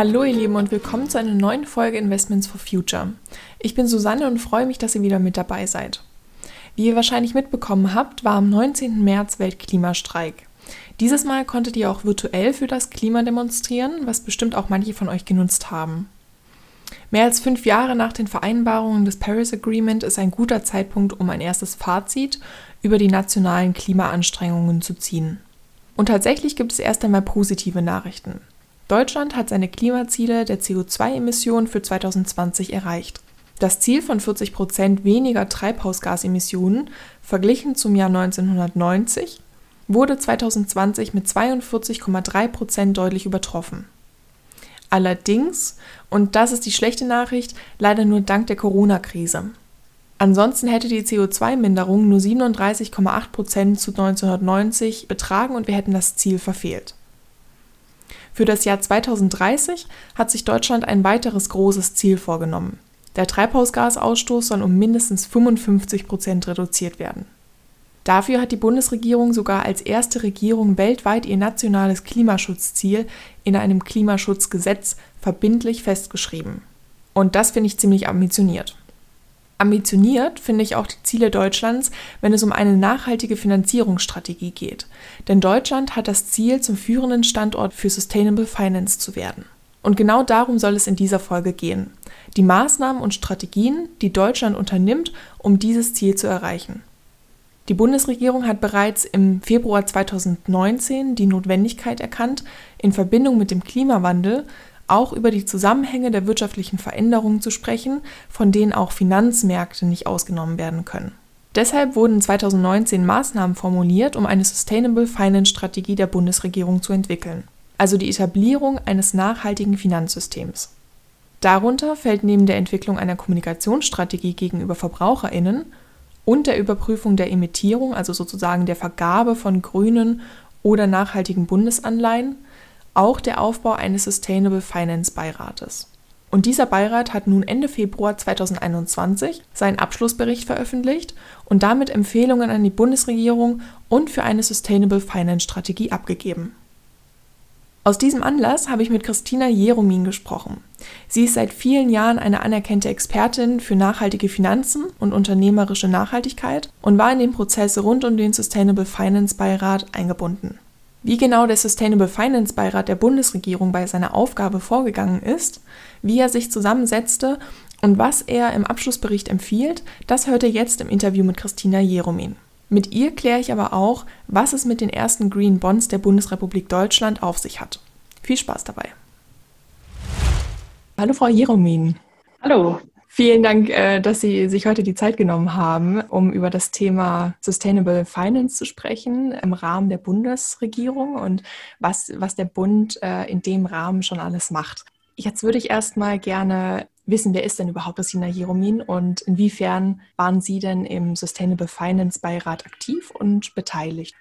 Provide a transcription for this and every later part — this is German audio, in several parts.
Hallo ihr Lieben und willkommen zu einer neuen Folge Investments for Future. Ich bin Susanne und freue mich, dass ihr wieder mit dabei seid. Wie ihr wahrscheinlich mitbekommen habt, war am 19. März Weltklimastreik. Dieses Mal konntet ihr auch virtuell für das Klima demonstrieren, was bestimmt auch manche von euch genutzt haben. Mehr als fünf Jahre nach den Vereinbarungen des Paris Agreement ist ein guter Zeitpunkt, um ein erstes Fazit über die nationalen Klimaanstrengungen zu ziehen. Und tatsächlich gibt es erst einmal positive Nachrichten. Deutschland hat seine Klimaziele der CO2-Emissionen für 2020 erreicht. Das Ziel von 40 Prozent weniger Treibhausgasemissionen verglichen zum Jahr 1990 wurde 2020 mit 42,3 Prozent deutlich übertroffen. Allerdings, und das ist die schlechte Nachricht, leider nur dank der Corona-Krise. Ansonsten hätte die CO2-Minderung nur 37,8 Prozent zu 1990 betragen und wir hätten das Ziel verfehlt. Für das Jahr 2030 hat sich Deutschland ein weiteres großes Ziel vorgenommen. Der Treibhausgasausstoß soll um mindestens 55 Prozent reduziert werden. Dafür hat die Bundesregierung sogar als erste Regierung weltweit ihr nationales Klimaschutzziel in einem Klimaschutzgesetz verbindlich festgeschrieben. Und das finde ich ziemlich ambitioniert. Ambitioniert finde ich auch die Ziele Deutschlands, wenn es um eine nachhaltige Finanzierungsstrategie geht. Denn Deutschland hat das Ziel, zum führenden Standort für Sustainable Finance zu werden. Und genau darum soll es in dieser Folge gehen. Die Maßnahmen und Strategien, die Deutschland unternimmt, um dieses Ziel zu erreichen. Die Bundesregierung hat bereits im Februar 2019 die Notwendigkeit erkannt, in Verbindung mit dem Klimawandel auch über die Zusammenhänge der wirtschaftlichen Veränderungen zu sprechen, von denen auch Finanzmärkte nicht ausgenommen werden können. Deshalb wurden 2019 Maßnahmen formuliert, um eine Sustainable Finance Strategie der Bundesregierung zu entwickeln, also die Etablierung eines nachhaltigen Finanzsystems. Darunter fällt neben der Entwicklung einer Kommunikationsstrategie gegenüber Verbraucherinnen und der Überprüfung der Emittierung, also sozusagen der Vergabe von grünen oder nachhaltigen Bundesanleihen, auch der Aufbau eines Sustainable Finance Beirates. Und dieser Beirat hat nun Ende Februar 2021 seinen Abschlussbericht veröffentlicht und damit Empfehlungen an die Bundesregierung und für eine Sustainable Finance Strategie abgegeben. Aus diesem Anlass habe ich mit Christina Jeromin gesprochen. Sie ist seit vielen Jahren eine anerkannte Expertin für nachhaltige Finanzen und unternehmerische Nachhaltigkeit und war in den Prozess rund um den Sustainable Finance Beirat eingebunden. Wie genau der Sustainable Finance Beirat der Bundesregierung bei seiner Aufgabe vorgegangen ist, wie er sich zusammensetzte und was er im Abschlussbericht empfiehlt, das hört ihr jetzt im Interview mit Christina Jeromin. Mit ihr kläre ich aber auch, was es mit den ersten Green Bonds der Bundesrepublik Deutschland auf sich hat. Viel Spaß dabei. Hallo Frau Jeromin. Hallo. Vielen Dank, äh, dass Sie sich heute die Zeit genommen haben, um über das Thema Sustainable Finance zu sprechen im Rahmen der Bundesregierung und was, was der Bund äh, in dem Rahmen schon alles macht. Jetzt würde ich erstmal gerne wissen, wer ist denn überhaupt Christina Jeromin und inwiefern waren Sie denn im Sustainable Finance Beirat aktiv und beteiligt?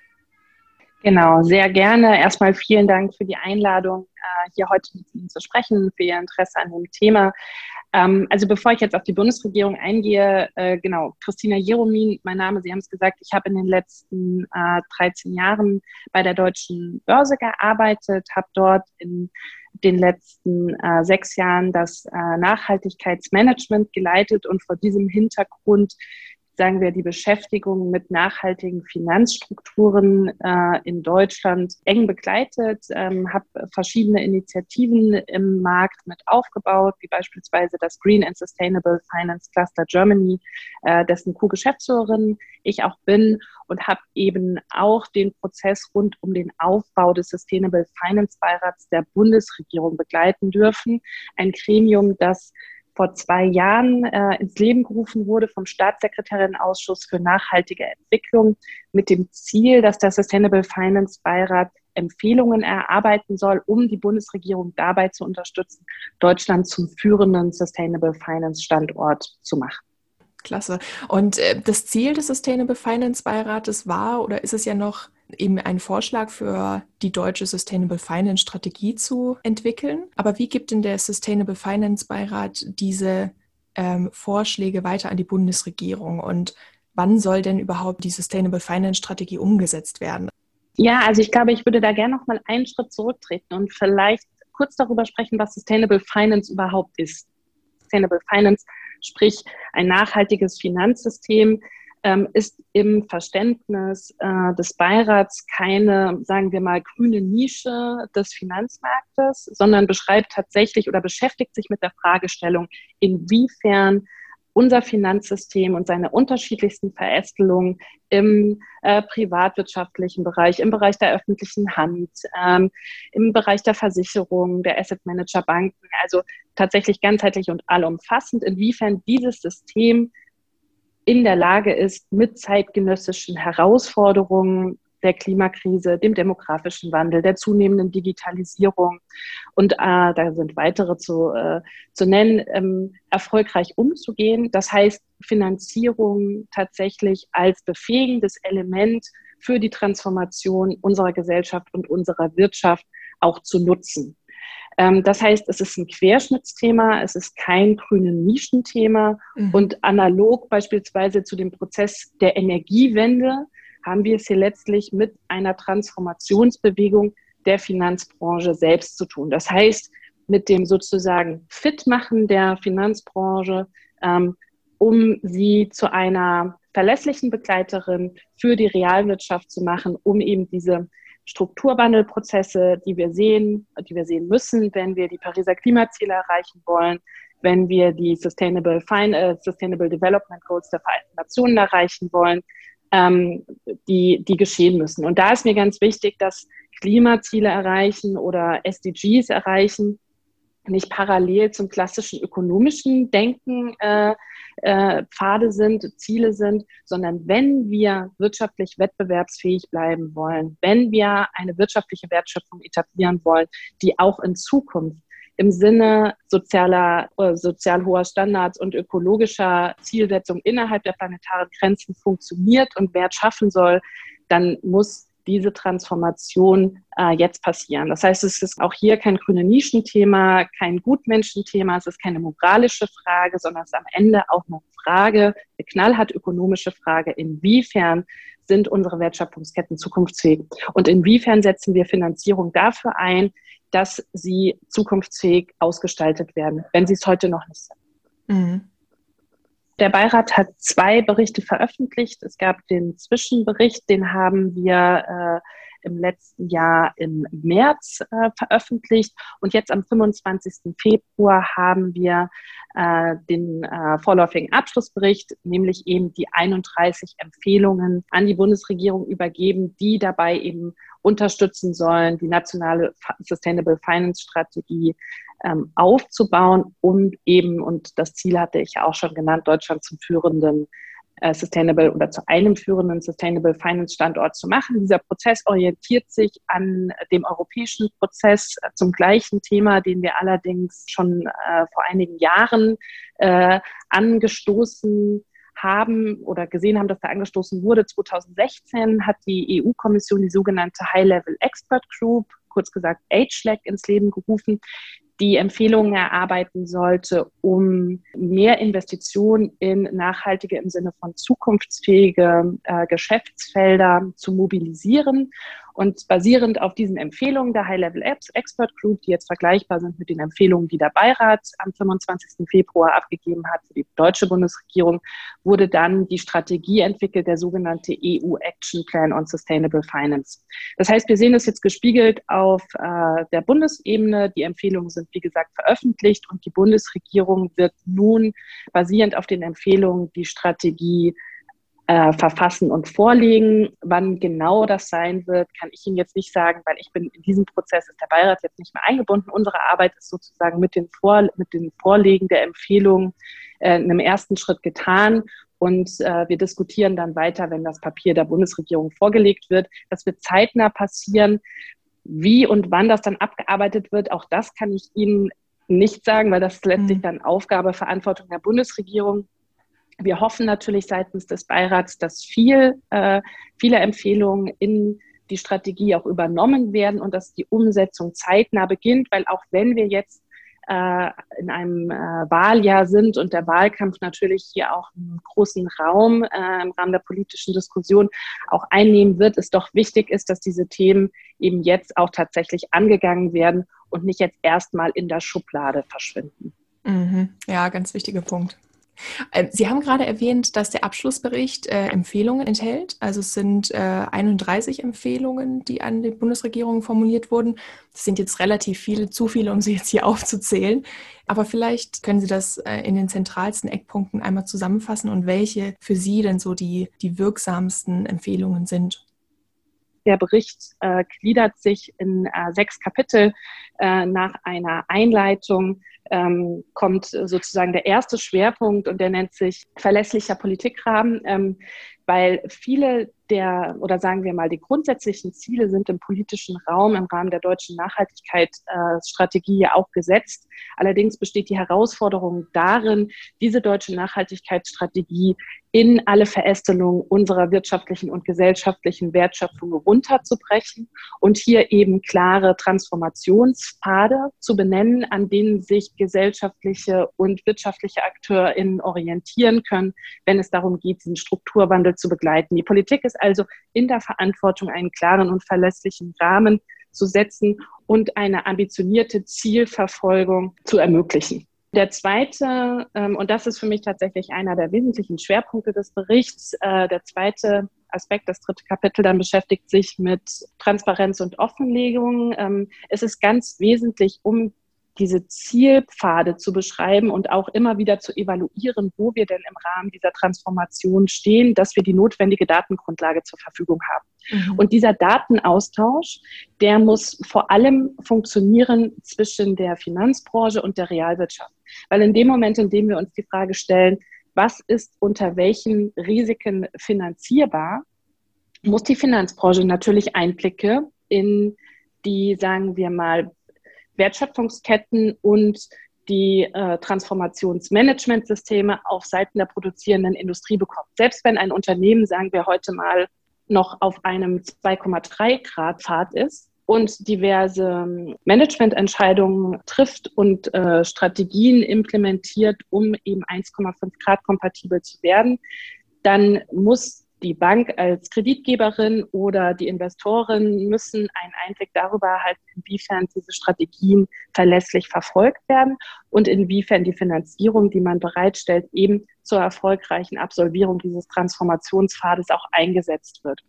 Genau, sehr gerne. Erstmal vielen Dank für die Einladung, äh, hier heute mit Ihnen zu sprechen, für Ihr Interesse an dem Thema. Ähm, also bevor ich jetzt auf die Bundesregierung eingehe, äh, genau, Christina Jeromin, mein Name, Sie haben es gesagt, ich habe in den letzten äh, 13 Jahren bei der Deutschen Börse gearbeitet, habe dort in den letzten äh, sechs Jahren das äh, Nachhaltigkeitsmanagement geleitet und vor diesem Hintergrund sagen wir, die Beschäftigung mit nachhaltigen Finanzstrukturen äh, in Deutschland eng begleitet, ähm, habe verschiedene Initiativen im Markt mit aufgebaut, wie beispielsweise das Green and Sustainable Finance Cluster Germany, äh, dessen Co-Geschäftsführerin ich auch bin und habe eben auch den Prozess rund um den Aufbau des Sustainable Finance Beirats der Bundesregierung begleiten dürfen. Ein Gremium, das vor zwei Jahren äh, ins Leben gerufen wurde vom Staatssekretarinnenausschuss für nachhaltige Entwicklung mit dem Ziel, dass der Sustainable Finance Beirat Empfehlungen erarbeiten soll, um die Bundesregierung dabei zu unterstützen, Deutschland zum führenden Sustainable Finance Standort zu machen. Klasse. Und äh, das Ziel des Sustainable Finance Beirates war oder ist es ja noch, eben einen Vorschlag für die deutsche Sustainable Finance Strategie zu entwickeln. Aber wie gibt denn der Sustainable Finance Beirat diese ähm, Vorschläge weiter an die Bundesregierung und wann soll denn überhaupt die Sustainable Finance Strategie umgesetzt werden? Ja, also ich glaube, ich würde da gerne noch mal einen Schritt zurücktreten und vielleicht kurz darüber sprechen, was Sustainable Finance überhaupt ist. Sustainable Finance, sprich ein nachhaltiges Finanzsystem, ähm, ist im Verständnis äh, des Beirats keine, sagen wir mal, grüne Nische des Finanzmarktes, sondern beschreibt tatsächlich oder beschäftigt sich mit der Fragestellung, inwiefern unser Finanzsystem und seine unterschiedlichsten Verästelungen im äh, privatwirtschaftlichen Bereich, im Bereich der öffentlichen Hand, ähm, im Bereich der Versicherung, der Asset Manager Banken, also tatsächlich ganzheitlich und allumfassend, inwiefern dieses System in der Lage ist, mit zeitgenössischen Herausforderungen der Klimakrise, dem demografischen Wandel, der zunehmenden Digitalisierung und äh, da sind weitere zu, äh, zu nennen, ähm, erfolgreich umzugehen. Das heißt, Finanzierung tatsächlich als befähigendes Element für die Transformation unserer Gesellschaft und unserer Wirtschaft auch zu nutzen. Ähm, das heißt, es ist ein Querschnittsthema, es ist kein grünen Nischenthema mhm. und analog beispielsweise zu dem Prozess der Energiewende haben wir es hier letztlich mit einer Transformationsbewegung der Finanzbranche selbst zu tun. Das heißt, mit dem sozusagen Fitmachen der Finanzbranche, ähm, um sie zu einer verlässlichen Begleiterin für die Realwirtschaft zu machen, um eben diese Strukturwandelprozesse, die wir sehen, die wir sehen müssen, wenn wir die Pariser Klimaziele erreichen wollen, wenn wir die Sustainable, Fine, äh, Sustainable Development Goals der Vereinten Nationen erreichen wollen, ähm, die, die geschehen müssen. Und da ist mir ganz wichtig, dass Klimaziele erreichen oder SDGs erreichen nicht parallel zum klassischen ökonomischen Denken äh, äh, Pfade sind, Ziele sind, sondern wenn wir wirtschaftlich wettbewerbsfähig bleiben wollen, wenn wir eine wirtschaftliche Wertschöpfung etablieren wollen, die auch in Zukunft im Sinne sozialer, äh, sozial hoher Standards und ökologischer Zielsetzung innerhalb der planetaren Grenzen funktioniert und Wert schaffen soll, dann muss diese Transformation äh, jetzt passieren. Das heißt, es ist auch hier kein grüne Nischenthema, kein Gutmenschenthema, es ist keine moralische Frage, sondern es ist am Ende auch eine Frage, eine knallhart ökonomische Frage, inwiefern sind unsere Wertschöpfungsketten zukunftsfähig und inwiefern setzen wir Finanzierung dafür ein, dass sie zukunftsfähig ausgestaltet werden, wenn sie es heute noch nicht sind. Mhm. Der Beirat hat zwei Berichte veröffentlicht. Es gab den Zwischenbericht, den haben wir äh, im letzten Jahr im März äh, veröffentlicht. Und jetzt am 25. Februar haben wir äh, den äh, vorläufigen Abschlussbericht, nämlich eben die 31 Empfehlungen an die Bundesregierung übergeben, die dabei eben unterstützen sollen, die nationale Sustainable Finance Strategie ähm, aufzubauen, um eben, und das Ziel hatte ich ja auch schon genannt, Deutschland zum führenden äh, Sustainable oder zu einem führenden Sustainable Finance Standort zu machen. Dieser Prozess orientiert sich an dem europäischen Prozess äh, zum gleichen Thema, den wir allerdings schon äh, vor einigen Jahren äh, angestoßen haben oder gesehen haben, dass da angestoßen wurde. 2016 hat die EU-Kommission die sogenannte High-Level Expert Group, kurz gesagt HLEC, ins Leben gerufen, die Empfehlungen erarbeiten sollte, um mehr Investitionen in nachhaltige im Sinne von zukunftsfähige äh, Geschäftsfelder zu mobilisieren und basierend auf diesen Empfehlungen der High-Level Expert Group, die jetzt vergleichbar sind mit den Empfehlungen, die der Beirat am 25. Februar abgegeben hat für die deutsche Bundesregierung, wurde dann die Strategie entwickelt, der sogenannte EU Action Plan on Sustainable Finance. Das heißt, wir sehen es jetzt gespiegelt auf äh, der Bundesebene. Die Empfehlungen sind, wie gesagt, veröffentlicht und die Bundesregierung wird nun basierend auf den Empfehlungen die Strategie äh, verfassen und vorlegen. Wann genau das sein wird, kann ich Ihnen jetzt nicht sagen, weil ich bin in diesem Prozess ist der Beirat jetzt nicht mehr eingebunden. Unsere Arbeit ist sozusagen mit den, Vor mit den Vorlegen der Empfehlungen äh, in einem ersten Schritt getan. Und äh, wir diskutieren dann weiter, wenn das Papier der Bundesregierung vorgelegt wird. Das wird zeitnah passieren. Wie und wann das dann abgearbeitet wird, auch das kann ich Ihnen nicht sagen, weil das ist letztlich mhm. dann Aufgabe, Verantwortung der Bundesregierung. Wir hoffen natürlich seitens des Beirats, dass viel, äh, viele Empfehlungen in die Strategie auch übernommen werden und dass die Umsetzung zeitnah beginnt, weil auch wenn wir jetzt äh, in einem äh, Wahljahr sind und der Wahlkampf natürlich hier auch einen großen Raum äh, im Rahmen der politischen Diskussion auch einnehmen wird, es doch wichtig ist, dass diese Themen eben jetzt auch tatsächlich angegangen werden und nicht jetzt erstmal in der Schublade verschwinden. Mhm. Ja, ganz wichtiger Punkt. Ähm, Sie haben gerade erwähnt, dass der Abschlussbericht äh, Empfehlungen enthält. Also es sind äh, 31 Empfehlungen, die an die Bundesregierung formuliert wurden. Das sind jetzt relativ viele, zu viele, um sie jetzt hier aufzuzählen. Aber vielleicht können Sie das äh, in den zentralsten Eckpunkten einmal zusammenfassen und welche für Sie denn so die, die wirksamsten Empfehlungen sind. Der Bericht äh, gliedert sich in äh, sechs Kapitel. Äh, nach einer Einleitung ähm, kommt sozusagen der erste Schwerpunkt und der nennt sich verlässlicher Politikrahmen, ähm, weil viele der, oder sagen wir mal, die grundsätzlichen Ziele sind im politischen Raum im Rahmen der deutschen Nachhaltigkeitsstrategie äh, auch gesetzt. Allerdings besteht die Herausforderung darin, diese deutsche Nachhaltigkeitsstrategie in alle Verästelungen unserer wirtschaftlichen und gesellschaftlichen Wertschöpfung runterzubrechen und hier eben klare Transformationspfade zu benennen, an denen sich gesellschaftliche und wirtschaftliche AkteurInnen orientieren können, wenn es darum geht, diesen Strukturwandel zu begleiten. Die Politik ist also in der Verantwortung, einen klaren und verlässlichen Rahmen zu setzen und eine ambitionierte Zielverfolgung zu ermöglichen. Der zweite, ähm, und das ist für mich tatsächlich einer der wesentlichen Schwerpunkte des Berichts, äh, der zweite Aspekt, das dritte Kapitel dann beschäftigt sich mit Transparenz und Offenlegung. Ähm, es ist ganz wesentlich, um diese Zielpfade zu beschreiben und auch immer wieder zu evaluieren, wo wir denn im Rahmen dieser Transformation stehen, dass wir die notwendige Datengrundlage zur Verfügung haben. Mhm. Und dieser Datenaustausch, der muss vor allem funktionieren zwischen der Finanzbranche und der Realwirtschaft. Weil in dem Moment, in dem wir uns die Frage stellen, was ist unter welchen Risiken finanzierbar, muss die Finanzbranche natürlich Einblicke in die, sagen wir mal, Wertschöpfungsketten und die äh, Transformationsmanagementsysteme auf Seiten der produzierenden Industrie bekommt. Selbst wenn ein Unternehmen, sagen wir heute mal, noch auf einem 2,3 Grad Pfad ist und diverse ähm, Managemententscheidungen trifft und äh, Strategien implementiert, um eben 1,5 Grad kompatibel zu werden, dann muss die Bank als Kreditgeberin oder die Investoren müssen einen Einblick darüber erhalten, inwiefern diese Strategien verlässlich verfolgt werden und inwiefern die Finanzierung, die man bereitstellt, eben zur erfolgreichen Absolvierung dieses Transformationspfades auch eingesetzt wird.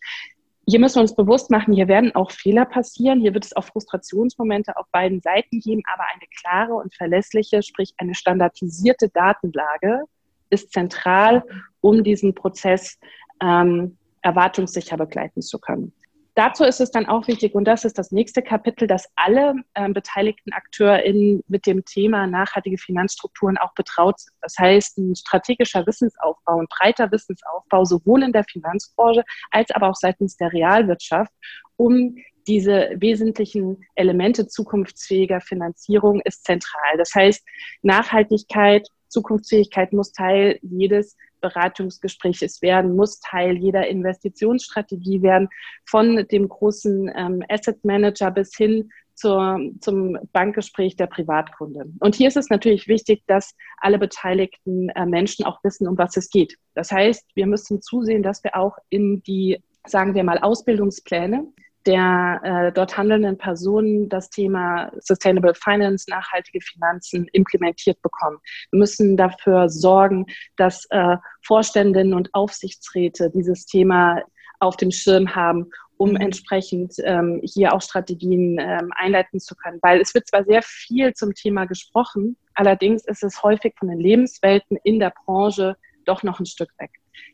Hier müssen wir uns bewusst machen, hier werden auch Fehler passieren. Hier wird es auch Frustrationsmomente auf beiden Seiten geben, aber eine klare und verlässliche, sprich eine standardisierte Datenlage ist zentral, um diesen Prozess ähm, erwartungssicher begleiten zu können. Dazu ist es dann auch wichtig, und das ist das nächste Kapitel, dass alle ähm, beteiligten AkteurInnen mit dem Thema nachhaltige Finanzstrukturen auch betraut sind. Das heißt, ein strategischer Wissensaufbau, ein breiter Wissensaufbau, sowohl in der Finanzbranche als aber auch seitens der Realwirtschaft, um diese wesentlichen Elemente zukunftsfähiger Finanzierung ist zentral. Das heißt, Nachhaltigkeit, Zukunftsfähigkeit muss Teil jedes Beratungsgespräches werden, muss Teil jeder Investitionsstrategie werden, von dem großen ähm, Asset Manager bis hin zur, zum Bankgespräch der Privatkunde. Und hier ist es natürlich wichtig, dass alle beteiligten äh, Menschen auch wissen, um was es geht. Das heißt, wir müssen zusehen, dass wir auch in die, sagen wir mal, Ausbildungspläne der äh, dort handelnden Personen das Thema Sustainable Finance, nachhaltige Finanzen implementiert bekommen. Wir müssen dafür sorgen, dass äh, Vorständinnen und Aufsichtsräte dieses Thema auf dem Schirm haben, um mhm. entsprechend ähm, hier auch Strategien ähm, einleiten zu können. Weil es wird zwar sehr viel zum Thema gesprochen, allerdings ist es häufig von den Lebenswelten in der Branche doch noch ein Stück weg.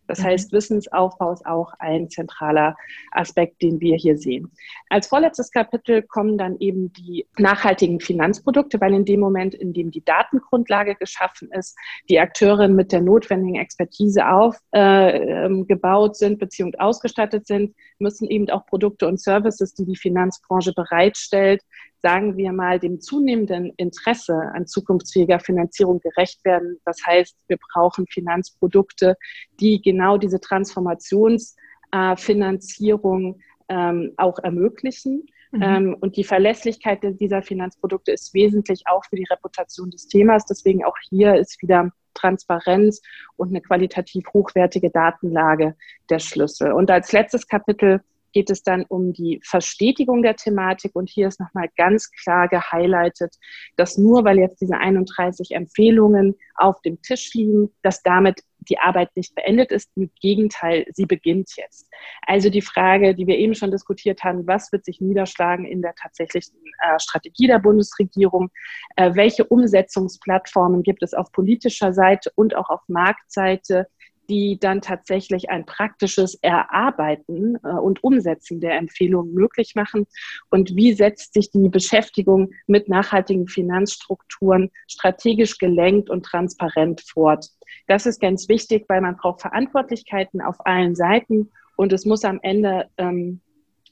Das mhm. heißt, Wissensaufbau ist auch ein zentraler Aspekt, den wir hier sehen. Als vorletztes Kapitel kommen dann eben die nachhaltigen Finanzprodukte, weil in dem Moment, in dem die Datengrundlage geschaffen ist, die Akteure mit der notwendigen Expertise aufgebaut äh, sind bzw. ausgestattet sind, müssen eben auch Produkte und Services, die die Finanzbranche bereitstellt, sagen wir mal, dem zunehmenden Interesse an zukunftsfähiger Finanzierung gerecht werden. Das heißt, wir brauchen Finanzprodukte, die genau diese Transformationsfinanzierung ähm, auch ermöglichen. Mhm. Ähm, und die Verlässlichkeit dieser Finanzprodukte ist wesentlich auch für die Reputation des Themas. Deswegen auch hier ist wieder Transparenz und eine qualitativ hochwertige Datenlage der Schlüssel. Und als letztes Kapitel geht es dann um die Verstetigung der Thematik. Und hier ist nochmal ganz klar gehighlightet, dass nur weil jetzt diese 31 Empfehlungen auf dem Tisch liegen, dass damit die Arbeit nicht beendet ist. Im Gegenteil, sie beginnt jetzt. Also die Frage, die wir eben schon diskutiert haben, was wird sich niederschlagen in der tatsächlichen äh, Strategie der Bundesregierung? Äh, welche Umsetzungsplattformen gibt es auf politischer Seite und auch auf Marktseite? Die dann tatsächlich ein praktisches Erarbeiten äh, und Umsetzen der Empfehlungen möglich machen? Und wie setzt sich die Beschäftigung mit nachhaltigen Finanzstrukturen strategisch gelenkt und transparent fort? Das ist ganz wichtig, weil man braucht Verantwortlichkeiten auf allen Seiten und es muss am Ende ähm,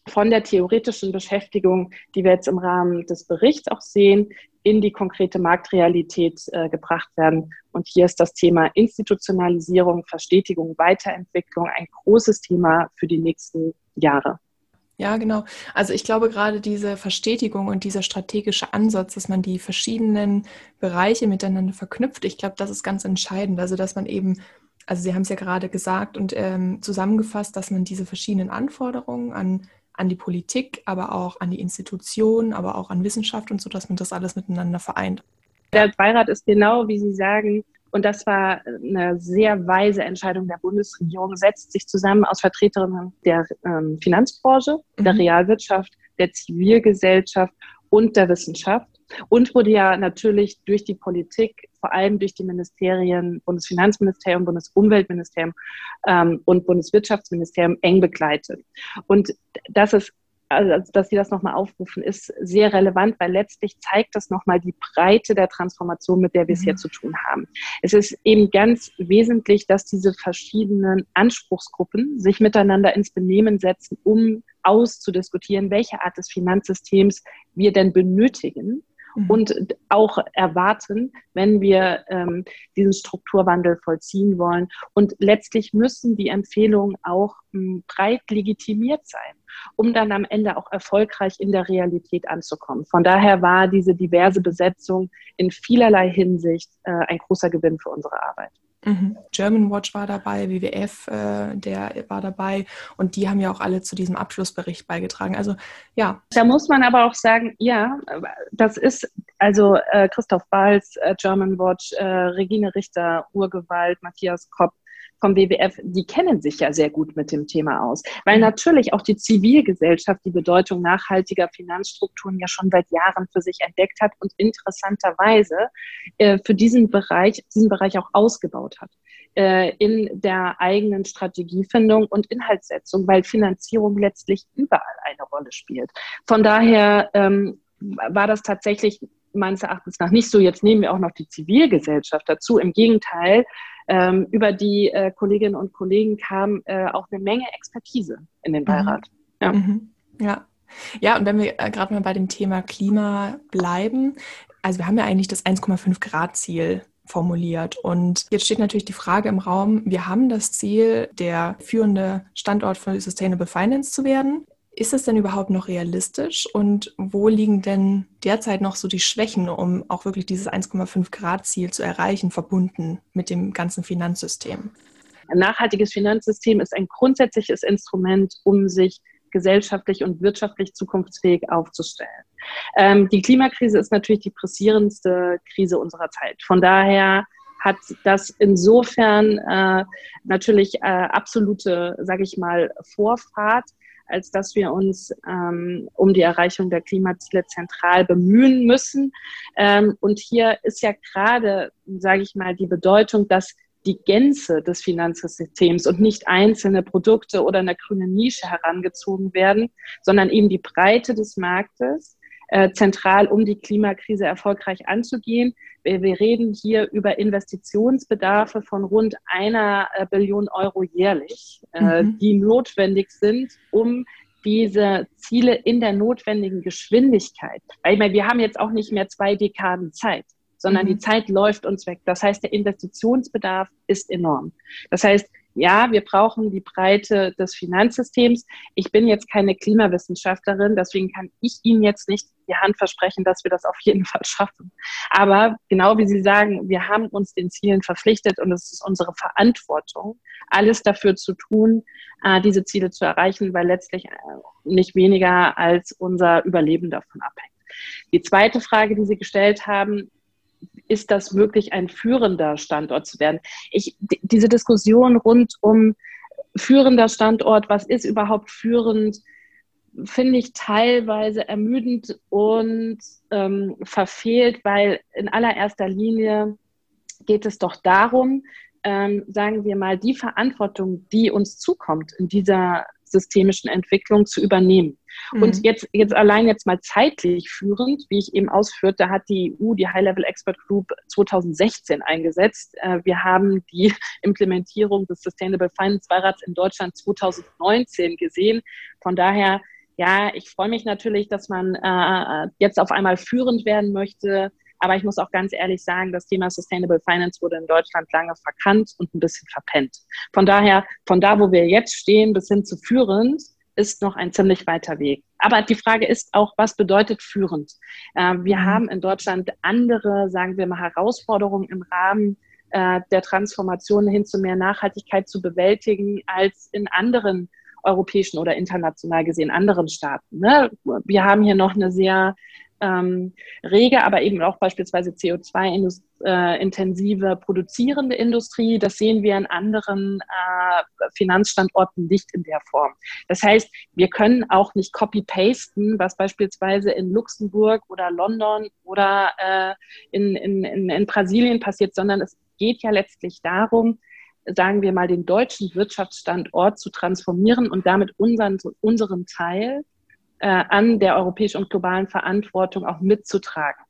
von der theoretischen Beschäftigung, die wir jetzt im Rahmen des Berichts auch sehen, in die konkrete Marktrealität äh, gebracht werden. Und hier ist das Thema Institutionalisierung, Verstetigung, Weiterentwicklung ein großes Thema für die nächsten Jahre. Ja, genau. Also ich glaube gerade diese Verstetigung und dieser strategische Ansatz, dass man die verschiedenen Bereiche miteinander verknüpft, ich glaube, das ist ganz entscheidend. Also dass man eben, also Sie haben es ja gerade gesagt und ähm, zusammengefasst, dass man diese verschiedenen Anforderungen an an die Politik, aber auch an die Institutionen, aber auch an Wissenschaft und so, dass man das alles miteinander vereint. Der Beirat ist genau, wie Sie sagen, und das war eine sehr weise Entscheidung der Bundesregierung, setzt sich zusammen aus Vertreterinnen der ähm, Finanzbranche, mhm. der Realwirtschaft, der Zivilgesellschaft und der Wissenschaft und wurde ja natürlich durch die Politik, vor allem durch die Ministerien, Bundesfinanzministerium, Bundesumweltministerium ähm, und Bundeswirtschaftsministerium eng begleitet. Und das ist also, dass Sie das nochmal aufrufen, ist sehr relevant, weil letztlich zeigt das nochmal die Breite der Transformation, mit der wir es hier mhm. zu tun haben. Es ist eben ganz wesentlich, dass diese verschiedenen Anspruchsgruppen sich miteinander ins Benehmen setzen, um auszudiskutieren, welche Art des Finanzsystems wir denn benötigen, mhm. und auch erwarten, wenn wir ähm, diesen Strukturwandel vollziehen wollen. Und letztlich müssen die Empfehlungen auch ähm, breit legitimiert sein, um dann am Ende auch erfolgreich in der Realität anzukommen. Von daher war diese diverse Besetzung in vielerlei Hinsicht äh, ein großer Gewinn für unsere Arbeit. Mhm. German Watch war dabei, WWF, äh, der war dabei und die haben ja auch alle zu diesem Abschlussbericht beigetragen. Also ja. Da muss man aber auch sagen, ja, das ist also äh, Christoph Balz, äh, German Watch, äh, Regine Richter, Urgewalt, Matthias Kopp, vom WWF, die kennen sich ja sehr gut mit dem Thema aus, weil mhm. natürlich auch die Zivilgesellschaft die Bedeutung nachhaltiger Finanzstrukturen ja schon seit Jahren für sich entdeckt hat und interessanterweise äh, für diesen Bereich, diesen Bereich auch ausgebaut hat äh, in der eigenen Strategiefindung und Inhaltssetzung, weil Finanzierung letztlich überall eine Rolle spielt. Von daher ähm, war das tatsächlich meines Erachtens nach nicht so, jetzt nehmen wir auch noch die Zivilgesellschaft dazu. Im Gegenteil, ähm, über die äh, Kolleginnen und Kollegen kam äh, auch eine Menge Expertise in den Beirat. Mhm. Ja. Mhm. ja. Ja, und wenn wir äh, gerade mal bei dem Thema Klima bleiben, also wir haben ja eigentlich das 1,5 Grad Ziel formuliert. Und jetzt steht natürlich die Frage im Raum, wir haben das Ziel, der führende Standort für Sustainable Finance zu werden. Ist es denn überhaupt noch realistisch und wo liegen denn derzeit noch so die Schwächen, um auch wirklich dieses 1,5 Grad Ziel zu erreichen, verbunden mit dem ganzen Finanzsystem? Ein nachhaltiges Finanzsystem ist ein grundsätzliches Instrument, um sich gesellschaftlich und wirtschaftlich zukunftsfähig aufzustellen. Ähm, die Klimakrise ist natürlich die pressierendste Krise unserer Zeit. Von daher hat das insofern äh, natürlich äh, absolute, sage ich mal, Vorfahrt als dass wir uns ähm, um die Erreichung der Klimaziele zentral bemühen müssen. Ähm, und hier ist ja gerade, sage ich mal, die Bedeutung, dass die Gänze des Finanzsystems und nicht einzelne Produkte oder eine grüne Nische herangezogen werden, sondern eben die Breite des Marktes äh, zentral, um die Klimakrise erfolgreich anzugehen. Wir, reden hier über Investitionsbedarfe von rund einer äh, Billion Euro jährlich, äh, mhm. die notwendig sind, um diese Ziele in der notwendigen Geschwindigkeit. Weil ich meine, wir haben jetzt auch nicht mehr zwei Dekaden Zeit, sondern mhm. die Zeit läuft uns weg. Das heißt, der Investitionsbedarf ist enorm. Das heißt, ja, wir brauchen die Breite des Finanzsystems. Ich bin jetzt keine Klimawissenschaftlerin, deswegen kann ich Ihnen jetzt nicht die Hand versprechen, dass wir das auf jeden Fall schaffen. Aber genau wie Sie sagen, wir haben uns den Zielen verpflichtet und es ist unsere Verantwortung, alles dafür zu tun, äh, diese Ziele zu erreichen, weil letztlich äh, nicht weniger als unser Überleben davon abhängt. Die zweite Frage, die Sie gestellt haben, ist das möglich, ein führender Standort zu werden? Ich, diese Diskussion rund um führender Standort, was ist überhaupt führend, finde ich teilweise ermüdend und ähm, verfehlt, weil in allererster Linie geht es doch darum, ähm, sagen wir mal, die Verantwortung, die uns zukommt in dieser systemischen Entwicklung zu übernehmen. Mhm. Und jetzt, jetzt allein jetzt mal zeitlich führend, wie ich eben ausführte, hat die EU die High-Level Expert Group 2016 eingesetzt. Äh, wir haben die Implementierung des Sustainable Finance Beirats in Deutschland 2019 gesehen. Von daher, ja, ich freue mich natürlich, dass man äh, jetzt auf einmal führend werden möchte. Aber ich muss auch ganz ehrlich sagen, das Thema Sustainable Finance wurde in Deutschland lange verkannt und ein bisschen verpennt. Von daher, von da, wo wir jetzt stehen, bis hin zu führend, ist noch ein ziemlich weiter Weg. Aber die Frage ist auch, was bedeutet führend? Äh, wir mhm. haben in Deutschland andere, sagen wir mal, Herausforderungen im Rahmen äh, der Transformation hin zu mehr Nachhaltigkeit zu bewältigen als in anderen europäischen oder international gesehen anderen Staaten. Ne? Wir haben hier noch eine sehr ähm, rege, aber eben auch beispielsweise CO2-intensive äh, produzierende Industrie. Das sehen wir in anderen äh, Finanzstandorten nicht in der Form. Das heißt, wir können auch nicht copy-pasten, was beispielsweise in Luxemburg oder London oder äh, in, in, in, in Brasilien passiert, sondern es geht ja letztlich darum, sagen wir mal, den deutschen Wirtschaftsstandort zu transformieren und damit unseren, unseren Teil äh, an der europäischen und globalen Verantwortung auch mitzutragen.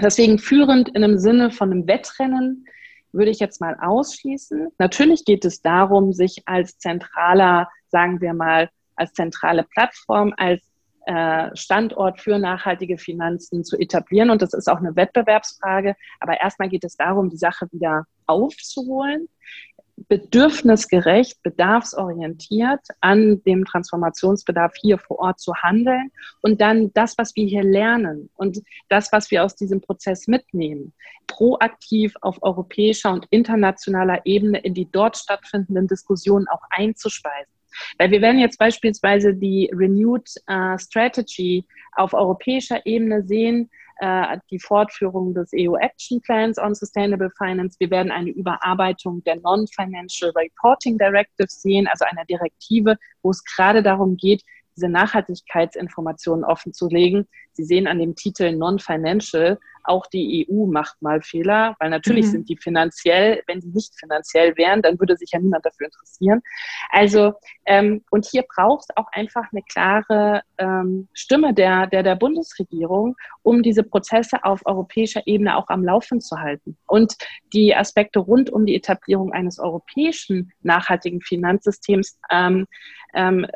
Deswegen führend in einem Sinne von einem Wettrennen würde ich jetzt mal ausschließen. Natürlich geht es darum, sich als zentraler, sagen wir mal, als zentrale Plattform, als äh, Standort für nachhaltige Finanzen zu etablieren. Und das ist auch eine Wettbewerbsfrage. Aber erstmal geht es darum, die Sache wieder aufzuholen bedürfnisgerecht, bedarfsorientiert an dem Transformationsbedarf hier vor Ort zu handeln und dann das, was wir hier lernen und das, was wir aus diesem Prozess mitnehmen, proaktiv auf europäischer und internationaler Ebene in die dort stattfindenden Diskussionen auch einzuspeisen. Weil wir werden jetzt beispielsweise die Renewed uh, Strategy auf europäischer Ebene sehen, äh, die Fortführung des EU Action Plans on Sustainable Finance. Wir werden eine Überarbeitung der Non-Financial Reporting Directive sehen, also einer Direktive, wo es gerade darum geht, diese Nachhaltigkeitsinformationen offenzulegen. Sie sehen an dem Titel Non-Financial, auch die EU macht mal Fehler, weil natürlich mhm. sind die finanziell, wenn sie nicht finanziell wären, dann würde sich ja niemand dafür interessieren. Also, ähm, und hier braucht es auch einfach eine klare ähm, Stimme der, der, der Bundesregierung, um diese Prozesse auf europäischer Ebene auch am Laufen zu halten. Und die Aspekte rund um die Etablierung eines europäischen nachhaltigen Finanzsystems ähm, ähm,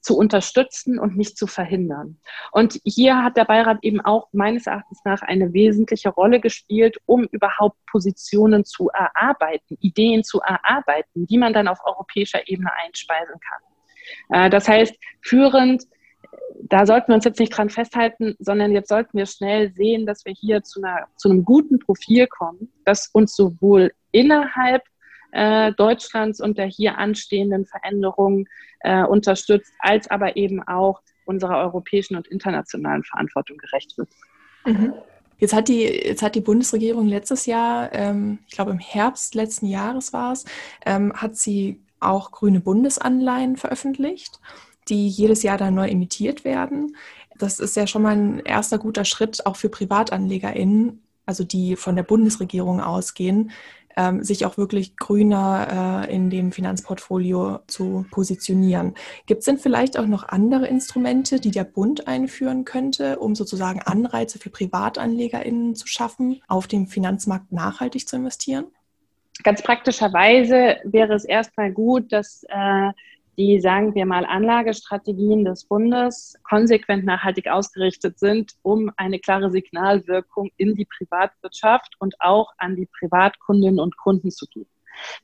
zu unterstützen und nicht zu verhindern. Und hier hat der Beirat eben auch meines Erachtens nach eine wesentliche Rolle gespielt, um überhaupt Positionen zu erarbeiten, Ideen zu erarbeiten, die man dann auf europäischer Ebene einspeisen kann. Äh, das heißt, führend da sollten wir uns jetzt nicht dran festhalten, sondern jetzt sollten wir schnell sehen, dass wir hier zu, einer, zu einem guten Profil kommen, das uns sowohl innerhalb äh, Deutschlands und der hier anstehenden Veränderungen äh, unterstützt, als aber eben auch unserer europäischen und internationalen Verantwortung gerecht wird. Mhm. Jetzt hat die, jetzt hat die Bundesregierung letztes Jahr, ähm, ich glaube im Herbst letzten Jahres war es, ähm, hat sie auch grüne Bundesanleihen veröffentlicht, die jedes Jahr dann neu emittiert werden. Das ist ja schon mal ein erster guter Schritt auch für PrivatanlegerInnen, also die von der Bundesregierung ausgehen, ähm, sich auch wirklich grüner äh, in dem Finanzportfolio zu positionieren. Gibt es denn vielleicht auch noch andere Instrumente, die der Bund einführen könnte, um sozusagen Anreize für PrivatanlegerInnen zu schaffen, auf dem Finanzmarkt nachhaltig zu investieren? Ganz praktischerweise wäre es erstmal gut, dass äh, die, sagen wir mal, Anlagestrategien des Bundes konsequent nachhaltig ausgerichtet sind, um eine klare Signalwirkung in die Privatwirtschaft und auch an die Privatkundinnen und Kunden zu geben.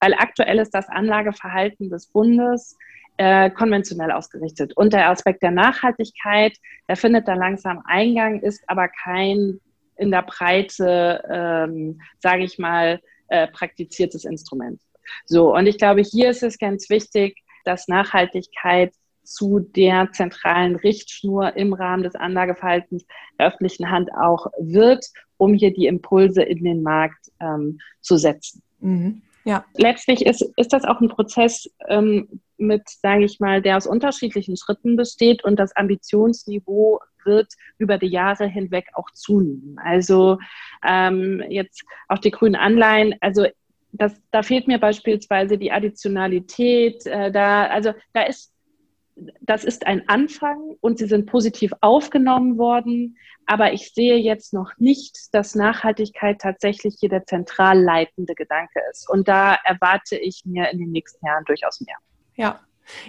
Weil aktuell ist das Anlageverhalten des Bundes äh, konventionell ausgerichtet. Und der Aspekt der Nachhaltigkeit, der findet da langsam Eingang, ist aber kein in der Breite, ähm, sage ich mal, äh, praktiziertes Instrument. So, und ich glaube, hier ist es ganz wichtig, dass Nachhaltigkeit zu der zentralen Richtschnur im Rahmen des Anlageverhaltens der öffentlichen Hand auch wird, um hier die Impulse in den Markt ähm, zu setzen. Mhm. Ja. Letztlich ist, ist das auch ein Prozess ähm, mit, sage ich mal, der aus unterschiedlichen Schritten besteht und das Ambitionsniveau wird über die Jahre hinweg auch zunehmen. Also ähm, jetzt auch die grünen Anleihen, also das, da fehlt mir beispielsweise die Additionalität. Äh, da, also da ist, das ist ein Anfang und sie sind positiv aufgenommen worden. Aber ich sehe jetzt noch nicht, dass Nachhaltigkeit tatsächlich hier der zentral leitende Gedanke ist. Und da erwarte ich mir in den nächsten Jahren durchaus mehr. Ja,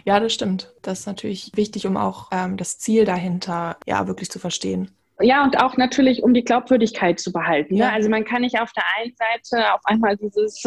ja, das stimmt. Das ist natürlich wichtig, um auch ähm, das Ziel dahinter ja wirklich zu verstehen. Ja, und auch natürlich, um die Glaubwürdigkeit zu behalten. Ne? Ja. Also man kann nicht auf der einen Seite auf einmal dieses,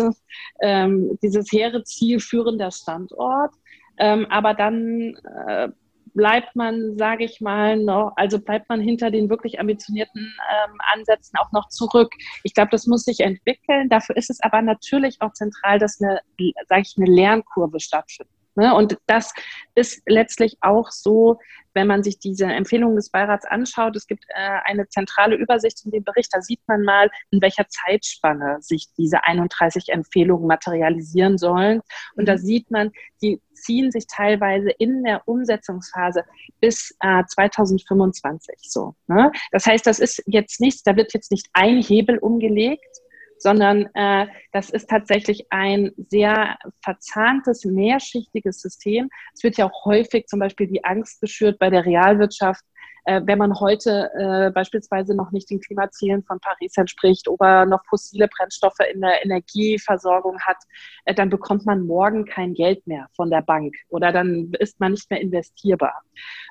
ähm, dieses hehre Ziel führender Standort, ähm, aber dann äh, bleibt man, sage ich mal, noch, also bleibt man hinter den wirklich ambitionierten ähm, Ansätzen auch noch zurück. Ich glaube, das muss sich entwickeln. Dafür ist es aber natürlich auch zentral, dass eine, sage ich, eine Lernkurve stattfindet. Ne? Und das ist letztlich auch so, wenn man sich diese Empfehlungen des Beirats anschaut. Es gibt äh, eine zentrale Übersicht in dem Bericht. Da sieht man mal, in welcher Zeitspanne sich diese 31 Empfehlungen materialisieren sollen. Und da mhm. sieht man, die ziehen sich teilweise in der Umsetzungsphase bis äh, 2025 so. Ne? Das heißt, das ist jetzt nichts, da wird jetzt nicht ein Hebel umgelegt, sondern äh, das ist tatsächlich ein sehr verzahntes, mehrschichtiges System. Es wird ja auch häufig zum Beispiel die Angst geschürt bei der Realwirtschaft, äh, wenn man heute äh, beispielsweise noch nicht den Klimazielen von Paris entspricht oder noch fossile Brennstoffe in der Energieversorgung hat, äh, dann bekommt man morgen kein Geld mehr von der Bank oder dann ist man nicht mehr investierbar.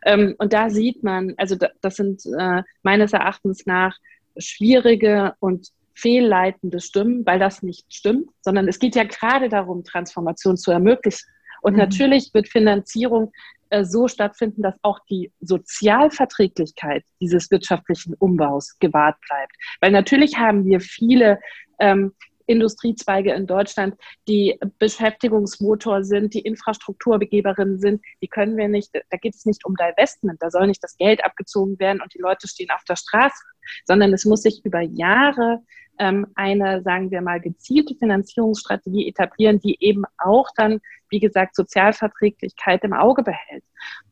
Ähm, und da sieht man, also das sind äh, meines Erachtens nach schwierige und fehlleitende Stimmen, weil das nicht stimmt, sondern es geht ja gerade darum, Transformation zu ermöglichen. Und mhm. natürlich wird Finanzierung äh, so stattfinden, dass auch die Sozialverträglichkeit dieses wirtschaftlichen Umbaus gewahrt bleibt. Weil natürlich haben wir viele ähm, Industriezweige in Deutschland, die Beschäftigungsmotor sind, die Infrastrukturbegeberinnen sind, die können wir nicht, da geht es nicht um Divestment, da soll nicht das Geld abgezogen werden und die Leute stehen auf der Straße, sondern es muss sich über Jahre ähm, eine, sagen wir mal, gezielte Finanzierungsstrategie etablieren, die eben auch dann, wie gesagt, Sozialverträglichkeit im Auge behält.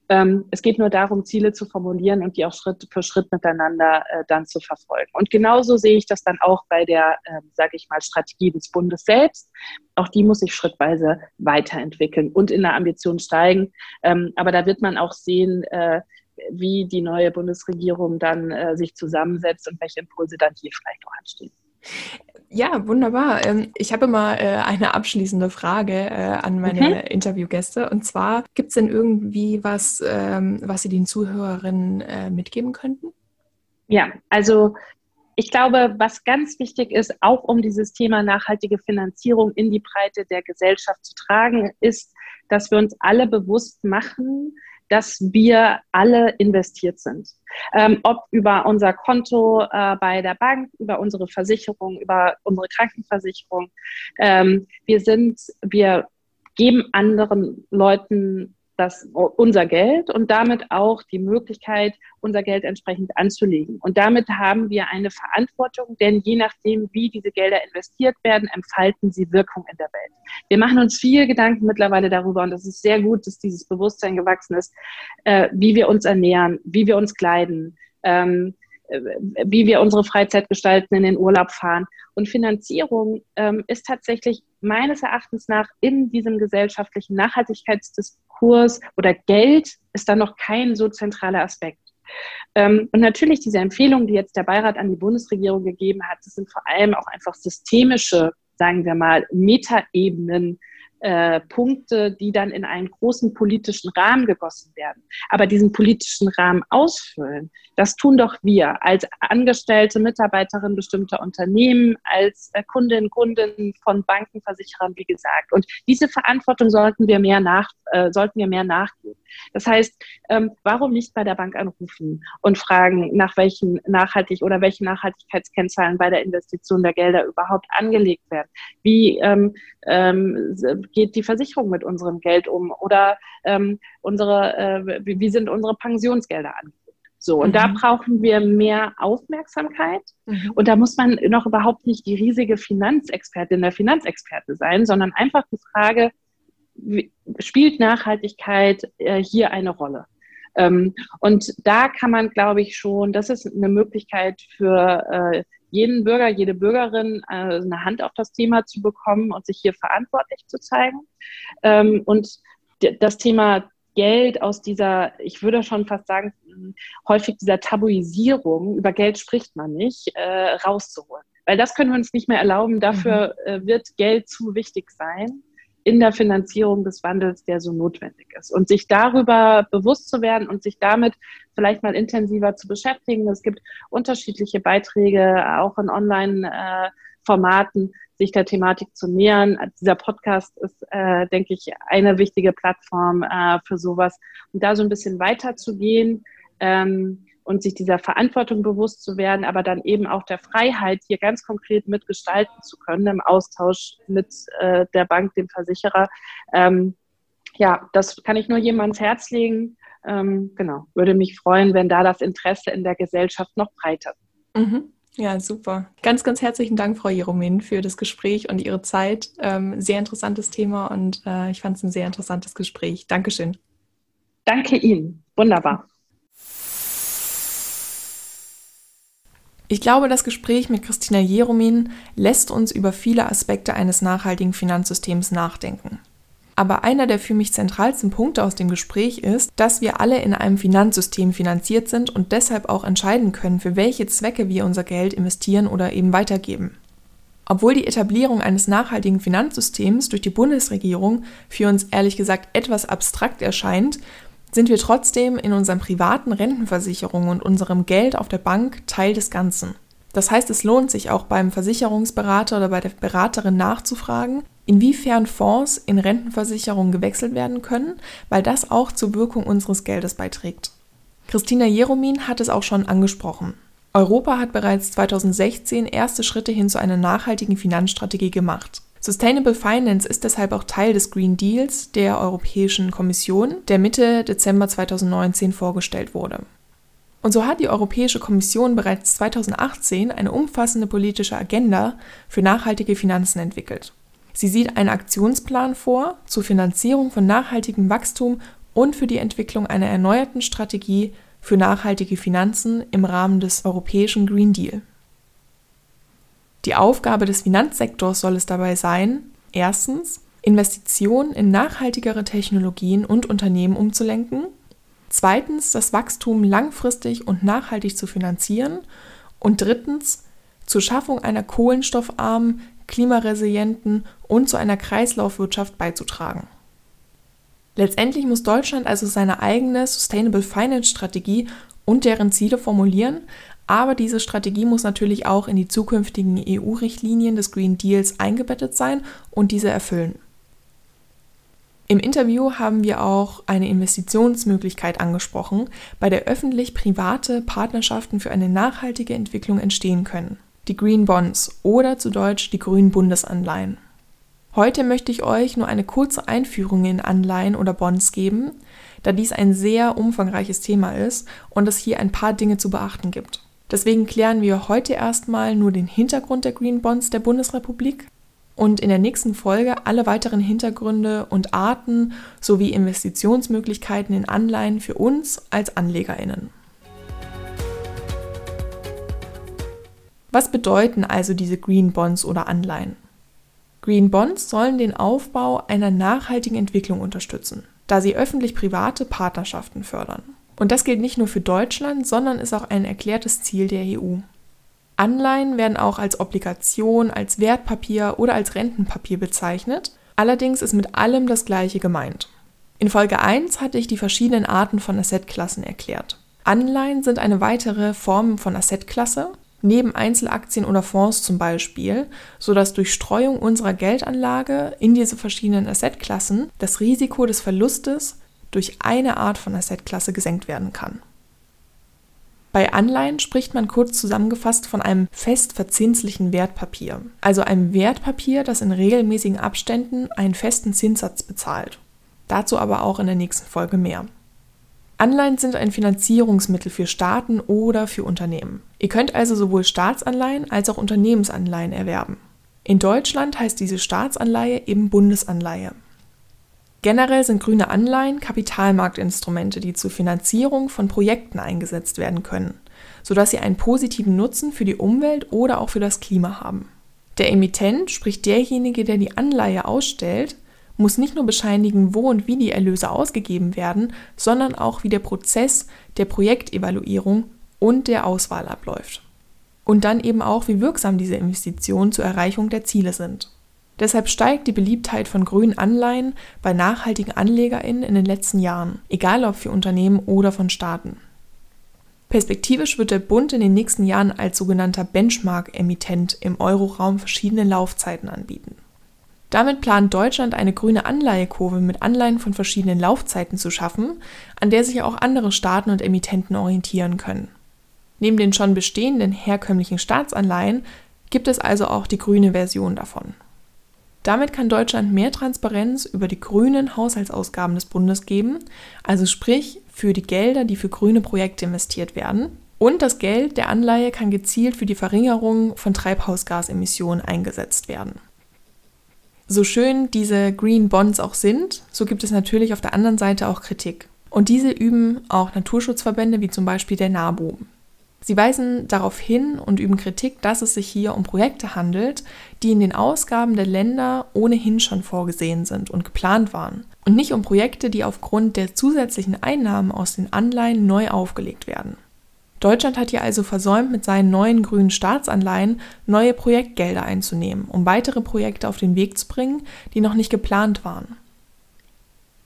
Ähm, es geht nur darum, Ziele zu formulieren und die auch Schritt für Schritt miteinander äh, dann zu verfolgen. Und genauso sehe ich das dann auch bei der, äh, sage ich mal, Strategie des Bundes selbst. Auch die muss sich schrittweise weiterentwickeln und in der Ambition steigen. Ähm, aber da wird man auch sehen, äh, wie die neue Bundesregierung dann äh, sich zusammensetzt und welche Impulse dann hier vielleicht auch anstehen. Ja, wunderbar. Ähm, ich habe immer äh, eine abschließende Frage äh, an meine mhm. Interviewgäste. Und zwar, gibt es denn irgendwie was, ähm, was Sie den Zuhörerinnen äh, mitgeben könnten? Ja, also ich glaube, was ganz wichtig ist, auch um dieses Thema nachhaltige Finanzierung in die Breite der Gesellschaft zu tragen, ist, dass wir uns alle bewusst machen, dass wir alle investiert sind. Ähm, ob über unser Konto äh, bei der Bank, über unsere Versicherung, über unsere Krankenversicherung. Ähm, wir sind, wir geben anderen Leuten das, unser Geld und damit auch die Möglichkeit, unser Geld entsprechend anzulegen. Und damit haben wir eine Verantwortung, denn je nachdem, wie diese Gelder investiert werden, entfalten sie Wirkung in der Welt. Wir machen uns viel Gedanken mittlerweile darüber und es ist sehr gut, dass dieses Bewusstsein gewachsen ist, äh, wie wir uns ernähren, wie wir uns kleiden, ähm, äh, wie wir unsere Freizeit gestalten, in den Urlaub fahren. Und Finanzierung ähm, ist tatsächlich meines Erachtens nach in diesem gesellschaftlichen Nachhaltigkeitsdiskurs oder Geld ist da noch kein so zentraler Aspekt. Ähm, und natürlich diese Empfehlungen, die jetzt der Beirat an die Bundesregierung gegeben hat, das sind vor allem auch einfach systemische, sagen wir mal, Metaebenen, äh, Punkte, die dann in einen großen politischen Rahmen gegossen werden. Aber diesen politischen Rahmen ausfüllen, das tun doch wir als Angestellte, Mitarbeiterin bestimmter Unternehmen, als äh, Kundinnen, Kunden von Banken, Versicherern, wie gesagt. Und diese Verantwortung sollten wir mehr nach, äh, sollten wir mehr nachgehen. Das heißt, ähm, warum nicht bei der Bank anrufen und fragen, nach welchen nachhaltig oder welche Nachhaltigkeitskennzahlen bei der Investition der Gelder überhaupt angelegt werden? Wie ähm, ähm, geht die Versicherung mit unserem Geld um oder ähm, unsere, äh, wie sind unsere Pensionsgelder angelegt? So, und mhm. da brauchen wir mehr Aufmerksamkeit. Mhm. Und da muss man noch überhaupt nicht die riesige Finanzexpertin der Finanzexperte sein, sondern einfach die Frage, spielt Nachhaltigkeit äh, hier eine Rolle? Ähm, und da kann man, glaube ich, schon, das ist eine Möglichkeit für äh, jeden Bürger, jede Bürgerin äh, eine Hand auf das Thema zu bekommen und sich hier verantwortlich zu zeigen. Ähm, und das Thema Geld aus dieser, ich würde schon fast sagen, häufig dieser Tabuisierung, über Geld spricht man nicht, äh, rauszuholen. Weil das können wir uns nicht mehr erlauben. Dafür mhm. äh, wird Geld zu wichtig sein in der Finanzierung des Wandels, der so notwendig ist. Und sich darüber bewusst zu werden und sich damit vielleicht mal intensiver zu beschäftigen. Es gibt unterschiedliche Beiträge, auch in Online-Formaten, sich der Thematik zu nähern. Dieser Podcast ist, äh, denke ich, eine wichtige Plattform äh, für sowas. Und da so ein bisschen weiterzugehen. Ähm, und sich dieser Verantwortung bewusst zu werden, aber dann eben auch der Freiheit, hier ganz konkret mitgestalten zu können im Austausch mit äh, der Bank, dem Versicherer. Ähm, ja, das kann ich nur jedem ans Herz legen. Ähm, genau, würde mich freuen, wenn da das Interesse in der Gesellschaft noch breiter mhm. Ja, super. Ganz, ganz herzlichen Dank, Frau Jeromin, für das Gespräch und Ihre Zeit. Ähm, sehr interessantes Thema und äh, ich fand es ein sehr interessantes Gespräch. Dankeschön. Danke Ihnen. Wunderbar. Ich glaube, das Gespräch mit Christina Jeromin lässt uns über viele Aspekte eines nachhaltigen Finanzsystems nachdenken. Aber einer der für mich zentralsten Punkte aus dem Gespräch ist, dass wir alle in einem Finanzsystem finanziert sind und deshalb auch entscheiden können, für welche Zwecke wir unser Geld investieren oder eben weitergeben. Obwohl die Etablierung eines nachhaltigen Finanzsystems durch die Bundesregierung für uns ehrlich gesagt etwas abstrakt erscheint, sind wir trotzdem in unseren privaten Rentenversicherungen und unserem Geld auf der Bank Teil des Ganzen. Das heißt, es lohnt sich auch beim Versicherungsberater oder bei der Beraterin nachzufragen, inwiefern Fonds in Rentenversicherungen gewechselt werden können, weil das auch zur Wirkung unseres Geldes beiträgt. Christina Jeromin hat es auch schon angesprochen. Europa hat bereits 2016 erste Schritte hin zu einer nachhaltigen Finanzstrategie gemacht. Sustainable Finance ist deshalb auch Teil des Green Deals der Europäischen Kommission, der Mitte Dezember 2019 vorgestellt wurde. Und so hat die Europäische Kommission bereits 2018 eine umfassende politische Agenda für nachhaltige Finanzen entwickelt. Sie sieht einen Aktionsplan vor zur Finanzierung von nachhaltigem Wachstum und für die Entwicklung einer erneuerten Strategie für nachhaltige Finanzen im Rahmen des Europäischen Green Deal. Die Aufgabe des Finanzsektors soll es dabei sein, erstens Investitionen in nachhaltigere Technologien und Unternehmen umzulenken, zweitens das Wachstum langfristig und nachhaltig zu finanzieren und drittens zur Schaffung einer kohlenstoffarmen, klimaresilienten und zu einer Kreislaufwirtschaft beizutragen. Letztendlich muss Deutschland also seine eigene Sustainable Finance Strategie und deren Ziele formulieren, aber diese Strategie muss natürlich auch in die zukünftigen EU-Richtlinien des Green Deals eingebettet sein und diese erfüllen. Im Interview haben wir auch eine Investitionsmöglichkeit angesprochen, bei der öffentlich-private Partnerschaften für eine nachhaltige Entwicklung entstehen können. Die Green Bonds oder zu Deutsch die grünen Bundesanleihen. Heute möchte ich euch nur eine kurze Einführung in Anleihen oder Bonds geben, da dies ein sehr umfangreiches Thema ist und es hier ein paar Dinge zu beachten gibt. Deswegen klären wir heute erstmal nur den Hintergrund der Green Bonds der Bundesrepublik und in der nächsten Folge alle weiteren Hintergründe und Arten sowie Investitionsmöglichkeiten in Anleihen für uns als Anlegerinnen. Was bedeuten also diese Green Bonds oder Anleihen? Green Bonds sollen den Aufbau einer nachhaltigen Entwicklung unterstützen, da sie öffentlich-private Partnerschaften fördern. Und das gilt nicht nur für Deutschland, sondern ist auch ein erklärtes Ziel der EU. Anleihen werden auch als Obligation, als Wertpapier oder als Rentenpapier bezeichnet Allerdings ist mit allem das Gleiche gemeint. In Folge 1 hatte ich die verschiedenen Arten von Assetklassen erklärt. Anleihen sind eine weitere Form von Assetklasse, neben Einzelaktien oder Fonds zum Beispiel, sodass durch Streuung unserer Geldanlage in diese verschiedenen Assetklassen das Risiko des Verlustes durch eine Art von Assetklasse gesenkt werden kann. Bei Anleihen spricht man kurz zusammengefasst von einem fest verzinslichen Wertpapier, also einem Wertpapier, das in regelmäßigen Abständen einen festen Zinssatz bezahlt. Dazu aber auch in der nächsten Folge mehr. Anleihen sind ein Finanzierungsmittel für Staaten oder für Unternehmen. Ihr könnt also sowohl Staatsanleihen als auch Unternehmensanleihen erwerben. In Deutschland heißt diese Staatsanleihe eben Bundesanleihe. Generell sind grüne Anleihen Kapitalmarktinstrumente, die zur Finanzierung von Projekten eingesetzt werden können, sodass sie einen positiven Nutzen für die Umwelt oder auch für das Klima haben. Der Emittent, sprich derjenige, der die Anleihe ausstellt, muss nicht nur bescheinigen, wo und wie die Erlöse ausgegeben werden, sondern auch, wie der Prozess der Projektevaluierung und der Auswahl abläuft. Und dann eben auch, wie wirksam diese Investitionen zur Erreichung der Ziele sind. Deshalb steigt die Beliebtheit von grünen Anleihen bei nachhaltigen AnlegerInnen in den letzten Jahren, egal ob für Unternehmen oder von Staaten. Perspektivisch wird der Bund in den nächsten Jahren als sogenannter Benchmark-Emittent im Euroraum verschiedene Laufzeiten anbieten. Damit plant Deutschland eine grüne Anleihekurve mit Anleihen von verschiedenen Laufzeiten zu schaffen, an der sich auch andere Staaten und Emittenten orientieren können. Neben den schon bestehenden herkömmlichen Staatsanleihen gibt es also auch die grüne Version davon. Damit kann Deutschland mehr Transparenz über die grünen Haushaltsausgaben des Bundes geben, also sprich für die Gelder, die für grüne Projekte investiert werden. Und das Geld der Anleihe kann gezielt für die Verringerung von Treibhausgasemissionen eingesetzt werden. So schön diese Green Bonds auch sind, so gibt es natürlich auf der anderen Seite auch Kritik. Und diese üben auch Naturschutzverbände wie zum Beispiel der NABU. Sie weisen darauf hin und üben Kritik, dass es sich hier um Projekte handelt, die in den Ausgaben der Länder ohnehin schon vorgesehen sind und geplant waren und nicht um Projekte, die aufgrund der zusätzlichen Einnahmen aus den Anleihen neu aufgelegt werden. Deutschland hat hier also versäumt, mit seinen neuen grünen Staatsanleihen neue Projektgelder einzunehmen, um weitere Projekte auf den Weg zu bringen, die noch nicht geplant waren.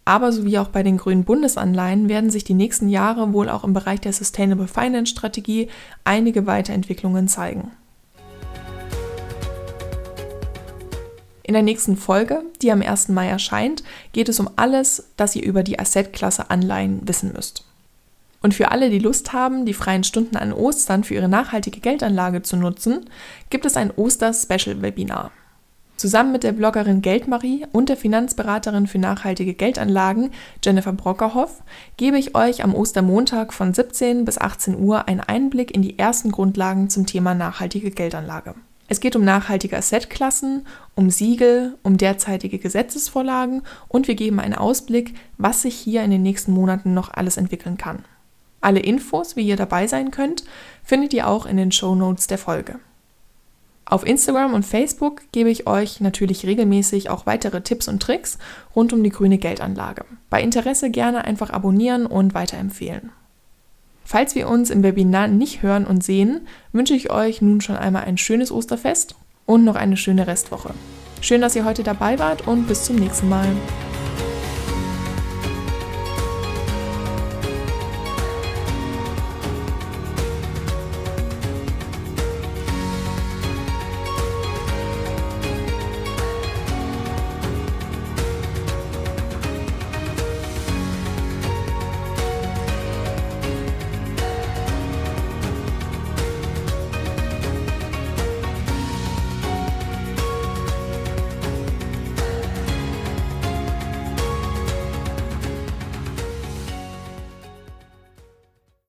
Aber so wie auch bei den grünen Bundesanleihen werden sich die nächsten Jahre wohl auch im Bereich der Sustainable Finance Strategie einige Weiterentwicklungen zeigen. In der nächsten Folge, die am 1. Mai erscheint, geht es um alles, das ihr über die Assetklasse Anleihen wissen müsst. Und für alle, die Lust haben, die freien Stunden an Ostern für ihre nachhaltige Geldanlage zu nutzen, gibt es ein Oster-Special-Webinar. Zusammen mit der Bloggerin Geldmarie und der Finanzberaterin für nachhaltige Geldanlagen Jennifer Brockerhoff gebe ich euch am Ostermontag von 17 bis 18 Uhr einen Einblick in die ersten Grundlagen zum Thema nachhaltige Geldanlage. Es geht um nachhaltige Assetklassen, um Siegel, um derzeitige Gesetzesvorlagen und wir geben einen Ausblick, was sich hier in den nächsten Monaten noch alles entwickeln kann. Alle Infos, wie ihr dabei sein könnt, findet ihr auch in den Show Notes der Folge. Auf Instagram und Facebook gebe ich euch natürlich regelmäßig auch weitere Tipps und Tricks rund um die grüne Geldanlage. Bei Interesse gerne einfach abonnieren und weiterempfehlen. Falls wir uns im Webinar nicht hören und sehen, wünsche ich euch nun schon einmal ein schönes Osterfest und noch eine schöne Restwoche. Schön, dass ihr heute dabei wart und bis zum nächsten Mal.